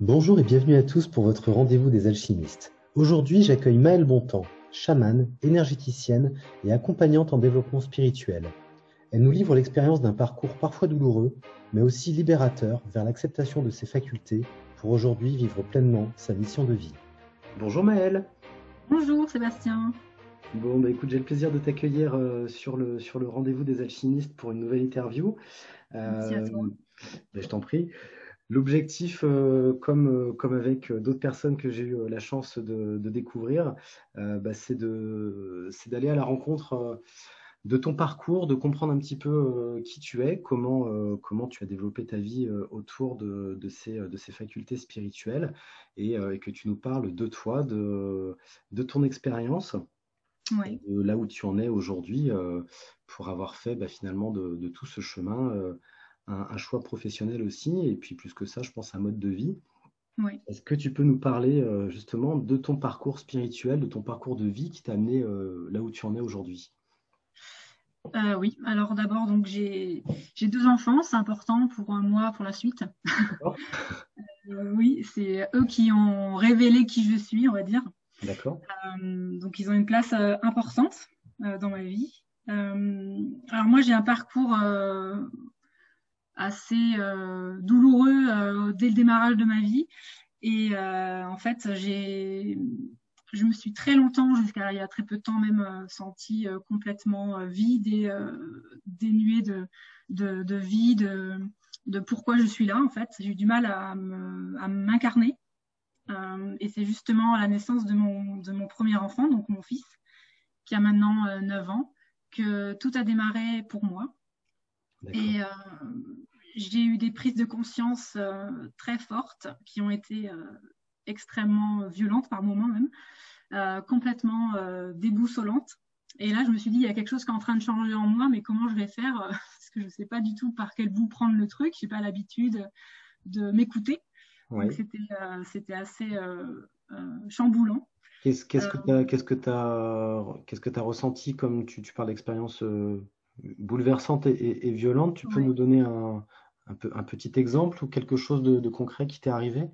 Bonjour et bienvenue à tous pour votre rendez-vous des alchimistes. Aujourd'hui, j'accueille Maëlle Bontemps, chamane, énergéticienne et accompagnante en développement spirituel. Elle nous livre l'expérience d'un parcours parfois douloureux, mais aussi libérateur vers l'acceptation de ses facultés pour aujourd'hui vivre pleinement sa mission de vie. Bonjour Maëlle. Bonjour Sébastien. Bon, bah écoute, j'ai le plaisir de t'accueillir euh, sur le, sur le rendez-vous des alchimistes pour une nouvelle interview. Merci à toi. bah, je t'en prie. L'objectif, euh, comme, euh, comme avec d'autres personnes que j'ai eu la chance de, de découvrir, euh, bah, c'est d'aller à la rencontre euh, de ton parcours, de comprendre un petit peu euh, qui tu es, comment, euh, comment tu as développé ta vie euh, autour de, de ces, de ces facultés spirituelles et, euh, et que tu nous parles de toi, de, de ton expérience, Oui, de là où tu en es aujourd'hui euh, pour avoir fait bah, finalement de, tout ce chemin euh, un, un choix professionnel aussi, et puis plus que ça, je pense un mode de vie. oui. Est-ce que tu peux nous parler euh, justement de ton parcours spirituel, de ton parcours de vie qui t'a amené euh, là où tu en es aujourd'hui? Euh, oui, alors d'abord, donc j'ai deux enfants, c'est important pour moi pour la suite. Oui, c'est eux qui ont révélé qui je suis, on va dire. D'accord? Donc ils ont une place importante dans ma vie. Alors moi j'ai un parcours assez euh, douloureux euh, dès le démarrage de ma vie. Et euh, en fait, j'ai, je me suis très longtemps, jusqu'à il y a très peu de temps même, sentie complètement vide et dénuée de, de, de vie, de, de pourquoi je suis là. En fait, j'ai eu du mal à me, à m'incarner. Et c'est justement à la naissance de mon, de mon premier enfant, donc mon fils, qui a maintenant euh, 9 ans, que tout a démarré pour moi. D'accord. Et euh, j'ai eu des prises de conscience euh, très fortes qui ont été euh, extrêmement violentes par moments même, euh, complètement déboussolantes. Et là, je me suis dit, il y a quelque chose qui est en train de changer en moi, mais comment je vais faire? Parce que je ne sais pas du tout par quel bout prendre le truc. Je n'ai pas l'habitude de m'écouter. Oui. c'était euh, c'était assez euh, euh, chamboulant. Qu'est-ce, qu'est-ce que t'as, qu'est-ce que t'as ressenti comme tu, tu parles d'expérience bouleversante et, et- et violente? Tu peux ouais. nous donner un, un peu, un petit exemple ou quelque chose de, de concret qui t'est arrivé?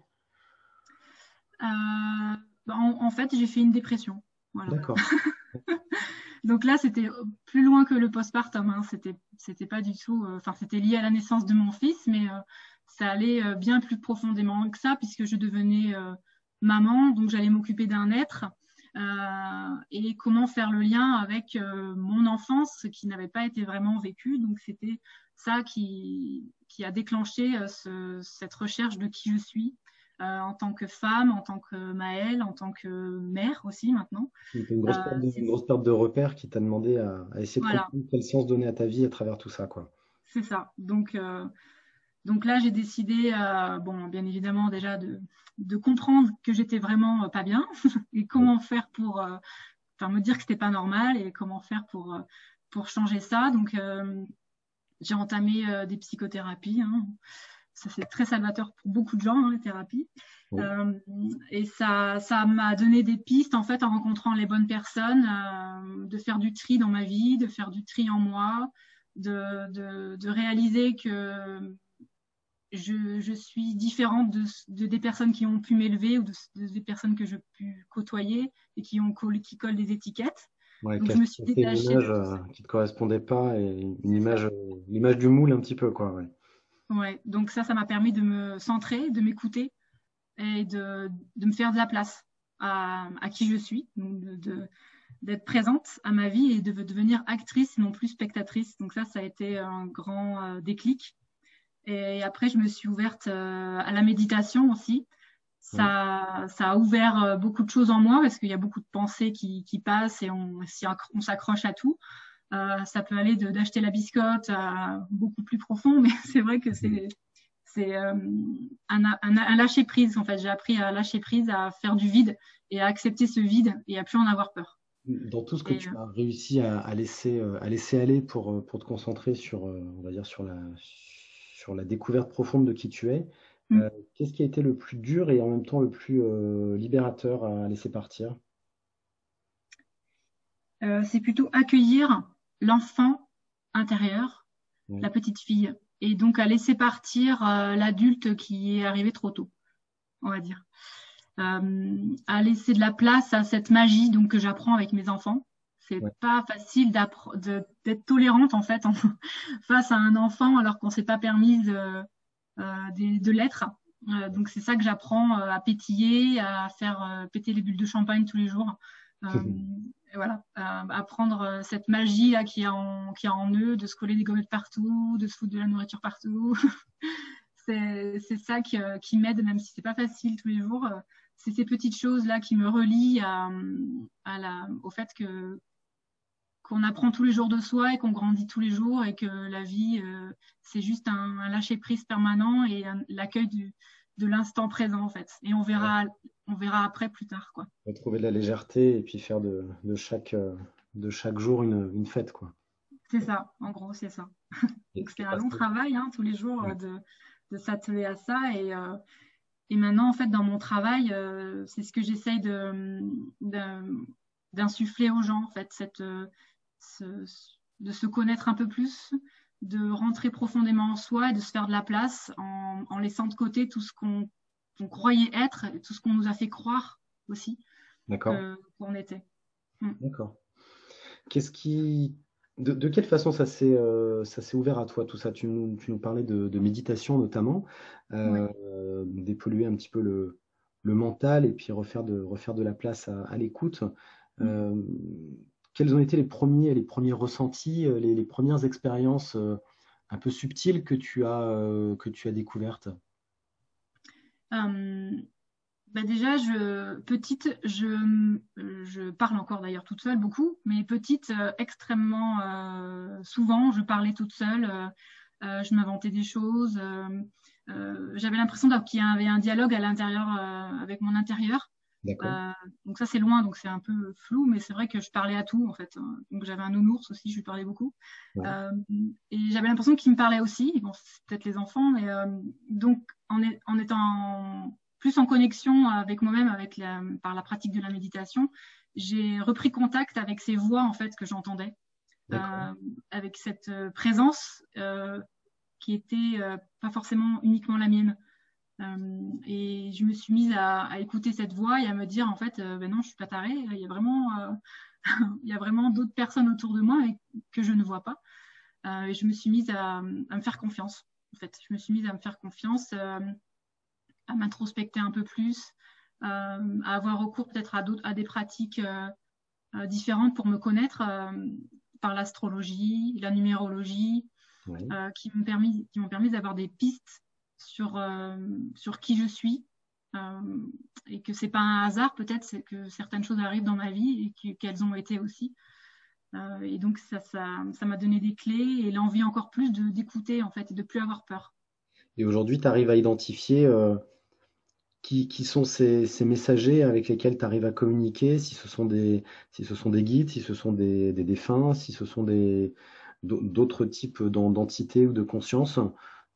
Euh, en, en fait, j'ai fait une dépression. Voilà. D'accord. Donc là, c'était plus loin que le postpartum. Hein. C'était, c'était pas du tout. euh, Enfin, c'était lié à la naissance de mon fils, mais euh, ça allait euh, bien plus profondément que ça, puisque je devenais maman, donc j'allais m'occuper d'un être. et comment faire le lien avec mon enfance qui n'avait pas été vraiment vécue. Donc c'était ça qui, qui a déclenché euh, ce- cette recherche de qui je suis euh, en tant que femme, en tant que Maëlle, en tant que mère aussi maintenant. Une grosse Euh, perte de, une grosse perte de repères qui t'a demandé à, à essayer de comprendre quel sens donner à ta vie à travers tout ça, quoi. c'est ça. Donc, donc là, j'ai décidé, euh, bon, bien évidemment, déjà de, de comprendre que j'étais vraiment euh, pas bien et comment faire pour, euh, me dire que c'était pas normal et comment faire pour, pour changer ça. Donc, j'ai entamé euh, des psychothérapies. hein. Ça, c'est très salvateur pour beaucoup de gens, hein, les thérapies. Euh, et ça, ça m'a donné des pistes, en fait, en rencontrant les bonnes personnes, euh, de faire du tri dans ma vie, de faire du tri en moi, de, de, de réaliser que je, je suis différente de, de des personnes qui ont pu m'élever ou de, de- des personnes que j'ai pu côtoyer et qui ont qui collent des étiquettes. Ouais, Donc, je me suis casser une détachée image euh, qui te correspondait pas et une image, euh, l'image du moule un petit peu, quoi. Ouais. Ouais. Donc ça, ça m'a permis de me centrer, de m'écouter et de, de me faire de la place à, à qui je suis, donc de, d'être présente à ma vie et de devenir actrice et non plus spectatrice. Donc ça, ça a été un grand euh, déclic. Et après, je me suis ouverte euh, à la méditation aussi. Ça, ça a ouvert euh, beaucoup de choses en moi parce qu'il y a beaucoup de pensées qui, qui passent et on, on s'accroche à tout. Euh, ça peut aller d'acheter la biscotte à beaucoup plus profond, mais c'est vrai que Mhm. c'est c'est euh, un, un, un lâcher prise en fait. J'ai appris à lâcher prise, à faire du vide et à accepter ce vide et à plus en avoir peur. Dans tout ce que Et tu euh, as réussi à, à laisser, à laisser aller pour, pour te concentrer sur, on va dire, sur la, sur la découverte profonde de qui tu es, mm, euh, qu'est-ce qui a été le plus dur et en même temps le plus euh, libérateur à laisser partir? euh, c'est plutôt accueillir l'enfant intérieur, la petite fille, et donc à laisser partir l'adulte qui est arrivé trop tôt. on va dire. à laisser de la place à cette magie donc que j'apprends avec mes enfants. C'est pas facile d'être tolérante en fait face à un enfant alors qu'on s'est pas permis de, de l'être. Euh, donc c'est ça que j'apprends euh, à pétiller, à faire euh, péter les bulles de champagne tous les jours. voilà, à prendre cette magie là qui a en qui a en eux, de se coller des gommettes partout, de se foutre de la nourriture partout. c'est ça qui, qui m'aide, même si c'est pas facile tous les jours. C'est ces petites choses là qui me relient à, à la, au fait que qu'on apprend tous les jours de soi et qu'on grandit tous les jours et que la vie, c'est juste un, un lâcher prise permanent et l'accueil de l'instant présent en fait. Et on verra, on verra après plus tard quoi. Trouver de la légèreté et puis faire de, chaque, euh, de chaque jour une, fête quoi. C'est ça, en gros c'est ça. c'est un long travail hein, tous les jours euh, de, de s'atteler à ça et, euh, et maintenant en fait dans mon travail c'est ce que j'essaye de, d'insuffler aux gens en fait cette de se connaître un peu plus de rentrer profondément en soi et de se faire de la place en, laissant de côté tout ce qu'on croyait être, et tout ce qu'on nous a fait croire aussi euh, qu'on était. Hmm. D'accord. Qu'est-ce qui, de, quelle façon ça s'est euh, ça s'est ouvert à toi tout ça? Tu nous, tu nous parlais de, méditation notamment, euh, dépolluer un petit peu le, le, mental et puis refaire de refaire de la place à, l'écoute. Hmm quels ont été les premiers, les premiers ressentis, euh, les, premières expériences euh, un peu subtiles que tu as, euh, découvertes? Bah déjà, petite, je, je parle encore d'ailleurs toute seule beaucoup, mais petite, extrêmement souvent, je parlais toute seule, je m'inventais des choses. J'avais l'impression qu'il y avait un dialogue à l'intérieur avec mon intérieur. Euh, donc ça c'est loin, donc c'est un peu flou, mais c'est vrai que je parlais à tout en fait. Donc j'avais un nounours aussi, je lui parlais beaucoup. Euh, et j'avais l'impression qu'il me parlait aussi. Bon, c'est peut-être les enfants, mais euh, donc en, en, étant plus en connexion avec moi-même, avec la, par la pratique de la méditation, j'ai repris contact avec ces voix en fait que j'entendais, avec cette présence qui était pas forcément uniquement la mienne. Euh, et je me suis mise à, écouter cette voix et à me dire en fait, euh, ben non, je suis pas tarée. Il y a vraiment, euh, il y a vraiment d'autres personnes autour de moi que je ne vois pas. et je me suis mise à, me faire confiance. En fait, je me suis mise à me faire confiance, à m'introspecter un peu plus, à avoir recours peut-être à des pratiques différentes pour me connaître par l'astrologie, la numérologie, qui m'ont permis, qui m'ont permis d'avoir des pistes sur, euh, sur qui je suis. Euh, et que c'est pas un hasard, peut-être, c'est que certaines choses arrivent dans ma vie et qu'elles ont été aussi. Euh, et donc, ça m'a ça, m'a donné des clés et l'envie encore plus d'écouter, en fait, et de plus avoir peur. Et aujourd'hui, tu arrives à identifier qui, qui, sont ces, ces, messagers avec lesquels tu arrives à communiquer, si ce sont des, si ce sont des guides, si ce sont des, des défunts, si ce sont d'autres types d'entités ou de conscience?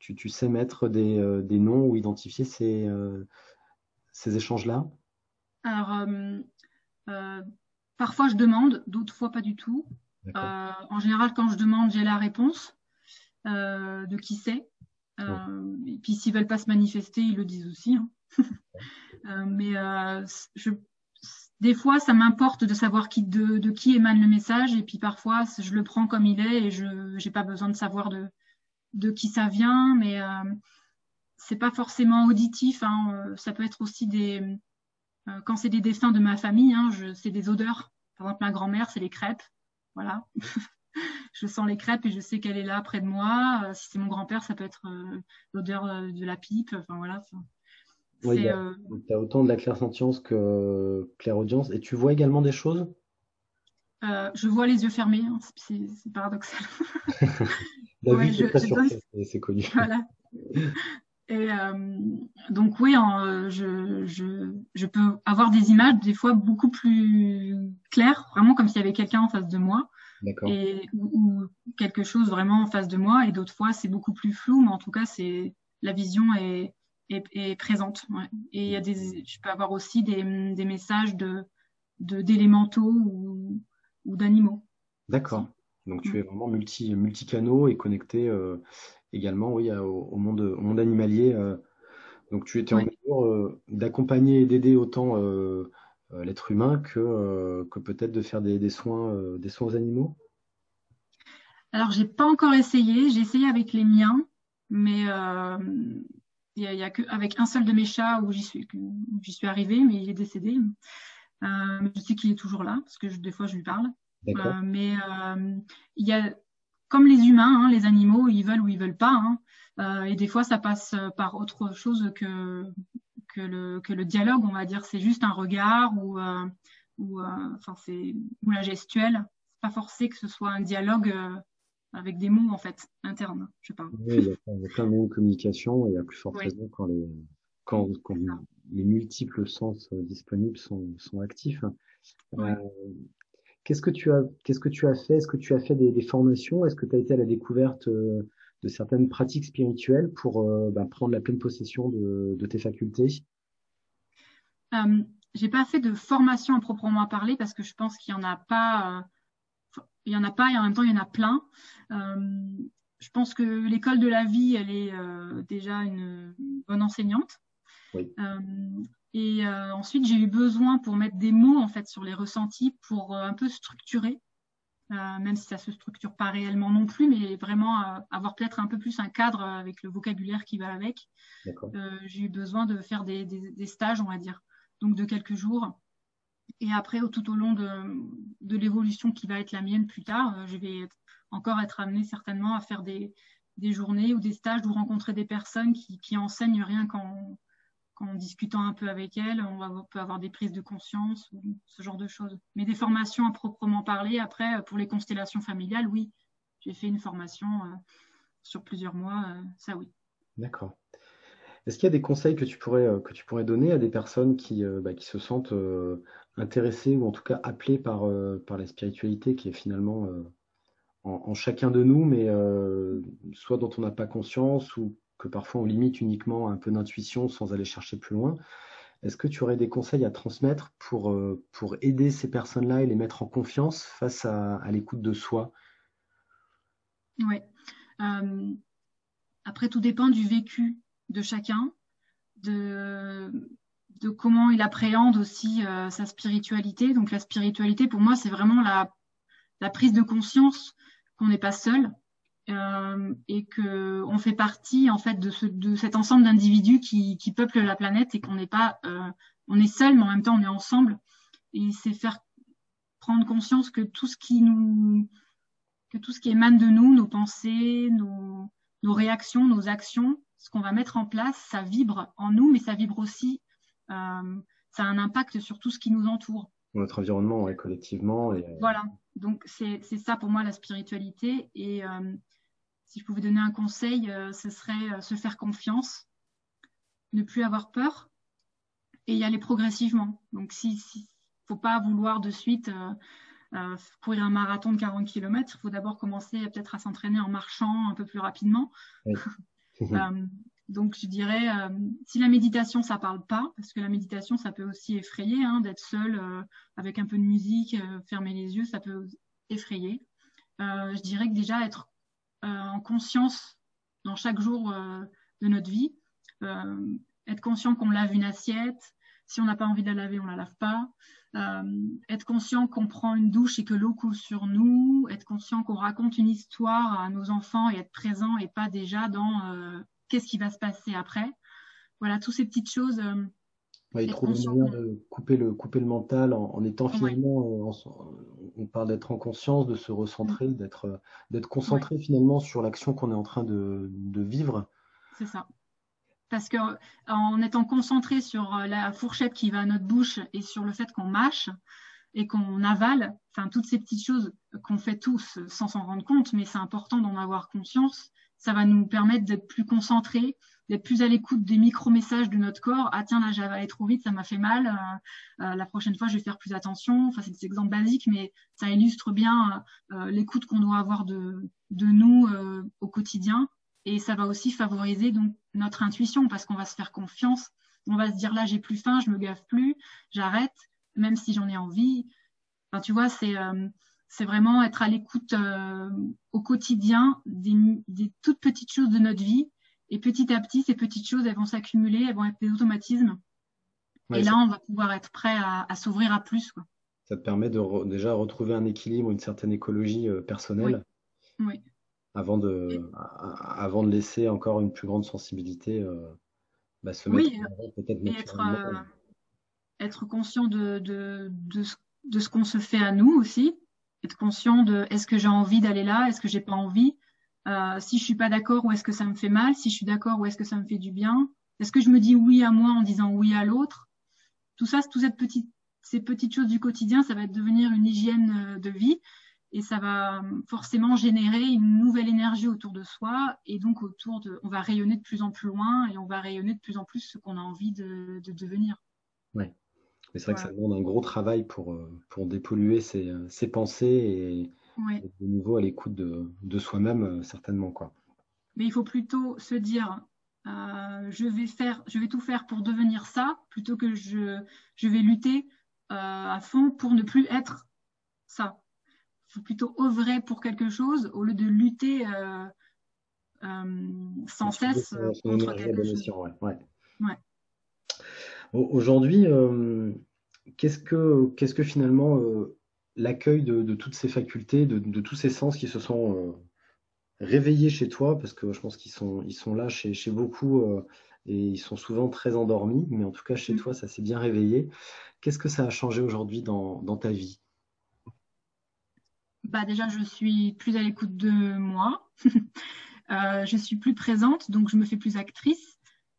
Tu, sais mettre euh, des, noms ou identifier ces, euh, ces échanges-là? Alors, euh, parfois je demande, d'autres fois pas du tout. en général, quand je demande, j'ai la réponse de qui c'est. Et puis s'ils veulent pas se manifester, ils le disent aussi. Hein. mais je, des fois, ça m'importe de savoir qui, de, de, qui émane le message, et puis parfois, je le prends comme il est, et je n'ai pas besoin de savoir de, de qui ça vient, mais euh, c'est pas forcément auditif. Hein, euh, ça peut être aussi des euh, quand c'est des dessins de ma famille, hein, c'est des odeurs. Par exemple, ma grand-mère, c'est les crêpes. Voilà. je sens les crêpes et je sais qu'elle est là près de moi. si c'est mon grand-père, ça peut être l'odeur de la pipe. Enfin voilà. Oui, tu as autant de la clairsentience que clairaudience. Et tu vois également des choses? Je vois les yeux fermés. Hein, c'est paradoxal. c'est connu. Voilà. Et euh, donc oui, je, je, je, peux avoir des images des fois beaucoup plus claires, vraiment comme s'il y avait quelqu'un en face de moi, et ou, quelque chose vraiment en face de moi. Et d'autres fois, c'est beaucoup plus flou, mais en tout cas, c'est la vision est, est, est présente. Ouais. Et il y a des, je peux avoir aussi des, des messages de d'élémentaux ou, ou d'animaux. D'accord. Donc tu es vraiment multi, multicanaux et connecté euh, également oui, au, monde, au monde animalier euh, Donc tu étais en mesure d'accompagner et d'aider autant l'être humain que, que peut-être de faire des, soins, des soins aux animaux? Alors j'ai pas encore essayé, j'ai essayé avec les miens, mais il y, a, que avec un seul de mes chats où j'y suis, j'y suis arrivée, mais il est décédé. Euh, je sais qu'il est toujours là parce que des fois je lui parle. Euh, mais euh, il y a, comme les humains, hein, les animaux, ils veulent ou ils veulent pas. Hein. Euh, et des fois, ça passe par autre chose que que le que le dialogue, on va dire. C'est juste un regard ou ou enfin c'est ou la gestuelle. C'est pas forcé que ce soit un dialogue avec des mots en fait internes, je parle. Oui, il y a, plein de mots de communication et à plus forte raison quand les quand, quand les multiples sens euh, disponibles sont, sont actifs. Euh, qu'est-ce que tu as qu'est-ce que tu as fait? Est-ce que tu as fait des, des formations? Est-ce que tu as été à la découverte euh, de certaines pratiques spirituelles pour bah, prendre la pleine possession de, de tes facultés? Euh, J'ai pas fait de formation à proprement parler parce que je pense qu'il y en a pas il y en a pas et en même temps il y en a plein. Je pense que l'école de la vie, elle est euh, déjà une bonne enseignante. Oui. Euh, et ensuite, j'ai eu besoin pour mettre des mots en fait sur les ressentis pour un peu structurer, même si ça se structure pas réellement non plus, mais vraiment avoir peut-être un peu plus un cadre avec le vocabulaire qui va avec. j'ai eu besoin de faire des, des, des stages, on va dire, donc de quelques jours et après, tout au long de, de l'évolution qui va être la mienne plus tard, euh, je vais encore être amenée certainement à faire des, des journées ou des stages ou rencontrer des personnes qui, qui enseignent rien qu'en, qu'en discutant un peu avec elles. On, va, peut avoir des prises de conscience ou ce genre de choses. Mais des formations à proprement parler, après, pour les constellations familiales, oui, j'ai fait une formation euh, sur plusieurs mois, euh, ça oui. D'accord. Est-ce qu'il y a des conseils que tu pourrais, que tu pourrais donner à des personnes qui, bah, qui se sentent intéressés ou en tout cas appelés par, euh, par la spiritualité qui est finalement euh, en, chacun de nous, mais euh, soit dont on n'a pas conscience ou que parfois on limite uniquement un peu d'intuition sans aller chercher plus loin. Est-ce que tu aurais des conseils à transmettre pour, pour aider ces personnes-là et les mettre en confiance face à, à l'écoute de soi? Oui. après, tout dépend du vécu de chacun, de, comment il appréhende aussi euh, sa spiritualité. Donc la spiritualité, pour moi, c'est vraiment la, prise de conscience qu'on n'est pas seul euh, et que on fait partie en fait de, ce, de cet ensemble d'individus qui, qui peuplent la planète et qu'on n'est pas, euh, on est seul, mais en même temps on est ensemble. Et c'est faire prendre conscience que tout ce qui nous, que tout ce qui émane de nous, nos pensées, nos, nos réactions, nos actions, ce qu'on va mettre en place, ça vibre en nous, mais ça vibre aussi euh, ça a un impact sur tout ce qui nous entoure. Notre environnement, ouais, collectivement. Et... Voilà, donc c'est ça pour moi la spiritualité. Et euh, si je pouvais donner un conseil, ce serait se faire confiance, ne plus avoir peur et y aller progressivement. Donc, si, si faut pas vouloir de suite euh, courir un marathon de 40 km, il faut d'abord commencer peut-être à s'entraîner en marchant un peu plus rapidement. Oui. euh, donc, je dirais, euh, si la méditation, ça parle pas, parce que la méditation, ça peut aussi effrayer, hein, d'être seul euh, avec un peu de musique, euh, fermer les yeux, ça peut effrayer. je dirais que déjà être en conscience dans chaque jour de notre vie, être conscient qu'on lave une assiette, si on n'a pas envie de la laver, on la lave pas. être conscient qu'on prend une douche et que l'eau coule sur nous, être conscient qu'on raconte une histoire à nos enfants et être présent et pas déjà dans qu'est-ce qui va se passer après. Voilà, toutes ces petites choses. Euh, ouais, trouver une manière de couper le, couper le mental en, étant finalement, euh, on parle d'être en conscience, de se recentrer, mm. d'être, euh, d'être concentré finalement sur l'action qu'on est en train de, de vivre. C'est ça. Parce que en étant concentré sur la fourchette qui va à notre bouche et sur le fait qu'on mâche et qu'on avale, enfin toutes ces petites choses qu'on fait tous sans s'en rendre compte, mais c'est important d'en avoir conscience ça va nous permettre d'être plus concentrés, d'être plus à l'écoute des micro-messages de notre corps. Ah tiens, là, j'avais allé trop vite, ça m'a fait mal. Euh, euh, la prochaine fois, je vais faire plus attention. Enfin, c'est des exemples basiques, mais ça illustre bien euh, l'écoute qu'on doit avoir de, nous au quotidien. Et ça va aussi favoriser donc notre intuition parce qu'on va se faire confiance. On va se dire là, j'ai plus faim, je me gave plus, j'arrête, même si j'en ai envie. Enfin, tu vois, c'est vraiment être à l'écoute au quotidien des, des, toutes petites choses de notre vie Et petit à petit, ces petites choses, elles vont s'accumuler, elles vont être des automatismes. et là, on va pouvoir être prêt à, s'ouvrir à plus. Ça te permet de déjà retrouver un équilibre, une certaine écologie euh, personnelle. Oui. Avant, de, avant de laisser encore une plus grande sensibilité euh, bah, se mettre peut-être être, euh, être conscient de, de, de, de ce qu'on se fait à nous aussi, être conscient de est-ce que j'ai envie d'aller là, est-ce que j'ai pas envie, euh, si je suis pas d'accord, où est-ce que ça me fait mal, si je suis d'accord, où est-ce que ça me fait du bien, est-ce que je me dis oui à moi en disant oui à l'autre? Tout ça, toutes cette petite, ces petites choses du quotidien, ça va devenir une hygiène euh, de vie et ça va forcément générer une nouvelle énergie autour de soi et donc autour de, on va rayonner de plus en plus loin et on va rayonner de plus en plus ce qu'on a envie de, de devenir. Oui. Mais c'est vrai que ça demande un gros travail pour, euh, pour dépolluer ses, ses pensées et, de nouveau à l'écoute de, de soi-même, euh, certainement. Quoi. Mais il faut plutôt se dire euh, je, vais faire, je vais tout faire pour devenir ça, plutôt que je, je vais lutter à fond pour ne plus être ça. Il faut plutôt œuvrer pour quelque chose au lieu de lutter sans cesse contre quelque chose. Ouais. Ouais. Aujourd'hui, euh, qu'est-ce que, qu'est-ce que finalement euh, l'accueil de, toutes ces facultés, de, tous ces sens qui se sont euh, réveillés chez toi, parce que je pense qu'ils sont, ils sont là chez, chez beaucoup et ils sont souvent très endormis, mais en tout cas chez mmh. toi, ça s'est bien réveillé. Qu'est-ce que ça a changé aujourd'hui dans, dans ta vie? Bah déjà, je suis plus à l'écoute de moi. je suis plus présente, donc je me fais plus actrice.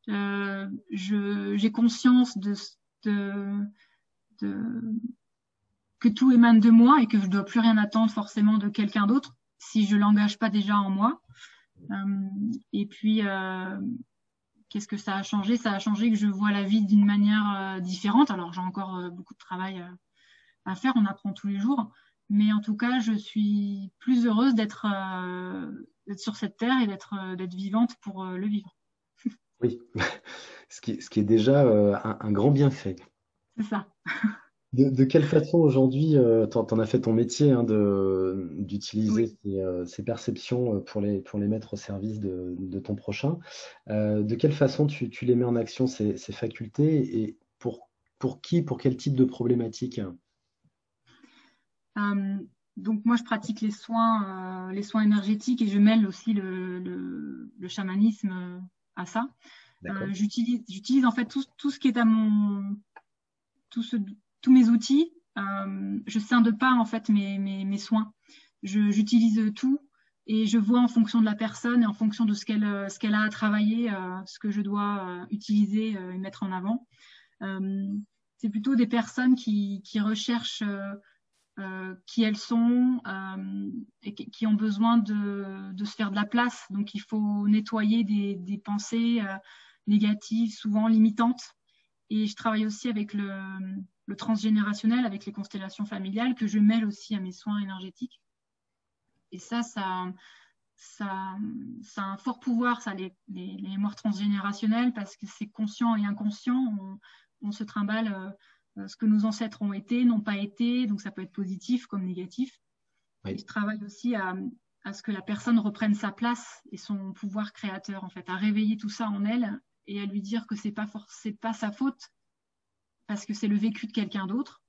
Euh, j'ai conscience de, de, que tout émane de moi et que je ne dois plus rien attendre forcément de quelqu'un d'autre si je l'engage pas déjà en moi. Euh, et puis, euh, qu'est-ce que ça a changé? Ça a changé que je vois la vie d'une manière différente. Alors, j'ai encore beaucoup de travail à faire, on apprend tous les jours. Mais en tout cas, je suis plus heureuse d'être sur cette terre et d'être vivante pour le vivre. Oui, ce qui, ce qui est déjà euh, un, grand bienfait. C'est ça. De, quelle façon aujourd'hui, euh, tu en as fait ton métier hein, d'utiliser euh, ces, perceptions pour les, pour les mettre au service de, ton prochain. de quelle façon tu, les mets en action, ces, facultés, et pour, pour qui, pour quel type de problématique? Donc moi je pratique les soins, les soins énergétiques et je mêle aussi le, le chamanisme à ça. Euh, j'utilise, j'utilise en fait tout, tout, ce qui est à mon, tout ce, tous mes outils. Euh, je scinde pas en fait mes, soins. J'utilise tout et je vois en fonction de la personne et en fonction de ce qu'elle, ce qu'elle a à travailler, euh, ce que je dois euh, utiliser et mettre en avant. c'est plutôt des personnes qui, qui recherchent euh, qui elles sont euh, et qui ont besoin de, de, se faire de la place. Donc il faut nettoyer des, pensées euh, négatives, souvent limitantes. Et je travaille aussi avec le, le, transgénérationnel, avec les constellations familiales, que je mêle aussi à mes soins énergétiques. Et ça, ça, ça, ça a un fort pouvoir, ça, les, les, les mémoires transgénérationnelles, parce que c'est conscient et inconscient. On, on se trimballe euh, ce que nos ancêtres ont été, n'ont pas été, donc ça peut être positif comme négatif. je travaille aussi à, ce que la personne reprenne sa place et son pouvoir créateur, en fait, à réveiller tout ça en elle et à lui dire que c'est pas c'est pas sa faute parce que c'est le vécu de quelqu'un d'autre.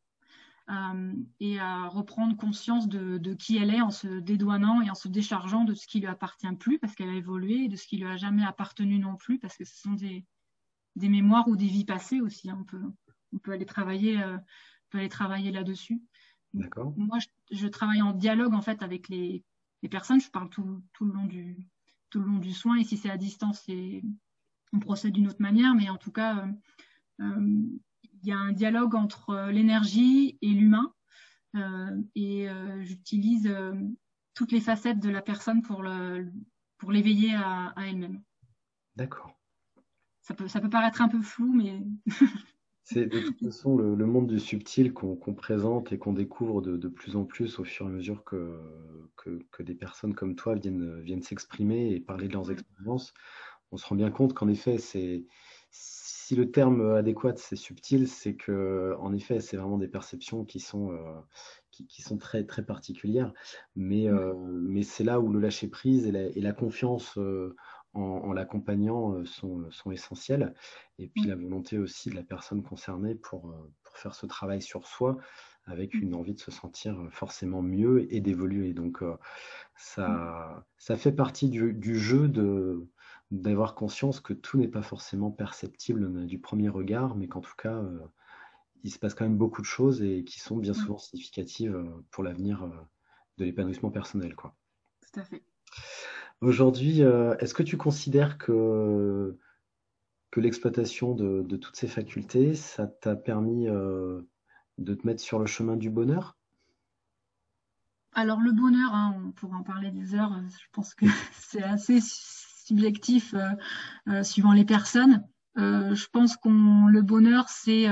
Euh, et à reprendre conscience de, qui elle est en se dédouanant et en se déchargeant de ce qui lui appartient plus parce qu'elle a évolué et de ce qui lui a jamais appartenu non plus parce que ce sont des, mémoires ou des vies passées aussi hein, peu on peut aller travailler, euh, peut aller travailler là-dessus. Moi, je, travaille en dialogue en fait avec les, personnes. Je parle tout, tout, le long du tout le long du soin. Et si c'est à distance, on procède d'une autre manière. Mais en tout cas, euh, il y a un dialogue entre l'énergie et l'humain. et j'utilise toutes les facettes de la personne pour le pour l'éveiller à, elle-même. D'accord. Ça peut, ça peut paraître un peu flou, mais C'est de toute façon le, monde du subtil qu'on présente et qu'on découvre de, plus en plus au fur et à mesure que, que, des personnes comme toi viennent, viennent s'exprimer et parler de leurs expériences. On se rend bien compte qu'en effet, c'est si le terme adéquat c'est subtil, c'est que en effet, c'est vraiment des perceptions qui sont, euh, qui, sont très, très particulières. Mais, euh, mais c'est là où le lâcher prise et la, confiance euh, en, l'accompagnant sont, sont, essentielles. Et puis la volonté aussi de la personne concernée pour, pour faire ce travail sur soi avec une envie de se sentir forcément mieux et d'évoluer. Donc ça, ça fait partie du, du jeu de d'avoir conscience que tout n'est pas forcément perceptible du premier regard, mais qu'en tout cas, il se passe quand même beaucoup de choses et qui sont bien souvent significatives pour l'avenir de l'épanouissement personnel. Quoi. Tout à fait. Aujourd'hui, euh, est-ce que tu considères que, que l'exploitation de, toutes ces facultés, ça t'a permis euh, de te mettre sur le chemin du bonheur? Alors le bonheur, hein, on pourrait en parler des heures, je pense que c'est assez subjectif euh, suivant les personnes. je pense que le bonheur, c'est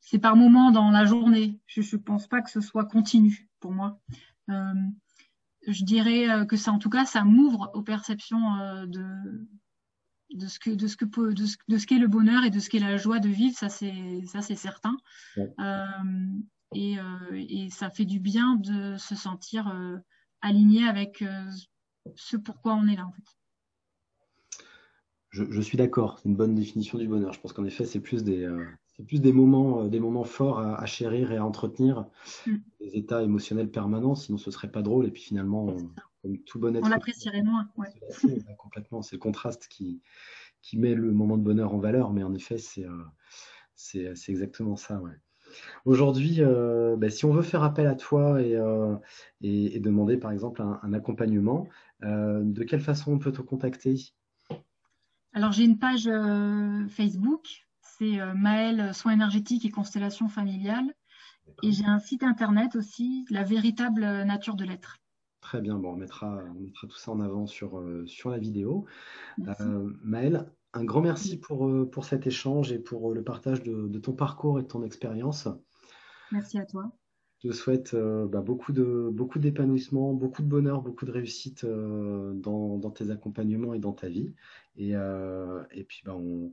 c'est par moment dans la journée. Je ne pense pas que ce soit continu pour moi je dirais euh, que ça, en tout cas, ça m'ouvre aux perceptions euh, de, de ce que de ce que de ce, de ce qu'est le bonheur et de ce qu'est la joie de vivre. Ça, c'est ça, c'est certain. Euh, et, et, ça fait du bien de se sentir aligné avec ce pourquoi on est là, en fait. Je, je suis d'accord. C'est une bonne définition du bonheur. Je pense qu'en effet, c'est plus des c'est plus des moments, des moments forts à, chérir et à entretenir. Mm des états émotionnels permanents, sinon ce serait pas drôle. Et puis finalement, comme tout bon être. On l'apprécierait moins. Ouais. complètement. C'est le contraste qui, qui met le moment de bonheur en valeur. Mais en effet, c'est euh, c'est exactement ça. Ouais. Aujourd'hui, euh, ben, si on veut faire appel à toi et, euh, et, demander par exemple un, accompagnement, de quelle façon on peut te contacter? Alors j'ai une page Facebook, c'est Maël Soins énergétiques et constellation familiale. Et j'ai un site internet aussi, La véritable nature de l'être. Très bien, bon, on, mettra, on mettra tout ça en avant sur, euh, sur la vidéo. Euh, Maëlle, un grand merci pour, euh, pour cet échange et pour le partage de, ton parcours et de ton expérience. Merci à toi. Je te souhaite bah, beaucoup, de, beaucoup d'épanouissement, beaucoup de bonheur, beaucoup de réussite dans, dans, tes accompagnements et dans ta vie. Et, et puis, bah, on,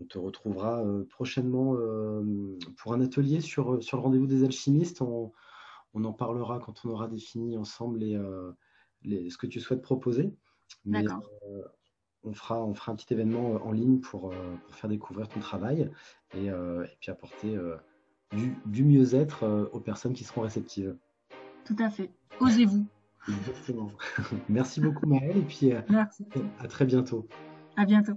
on te retrouvera euh, prochainement euh, pour un atelier sur, euh, sur le rendez-vous des alchimistes. On, en parlera quand on aura défini ensemble les, ce que tu souhaites proposer. D'accord. on, fera, on fera un petit événement en ligne pour, faire découvrir ton travail et, puis apporter du, mieux-être aux personnes qui seront réceptives. Tout à fait. Osez-vous. Exactement. Merci beaucoup Maëlle et puis à très bientôt. À bientôt.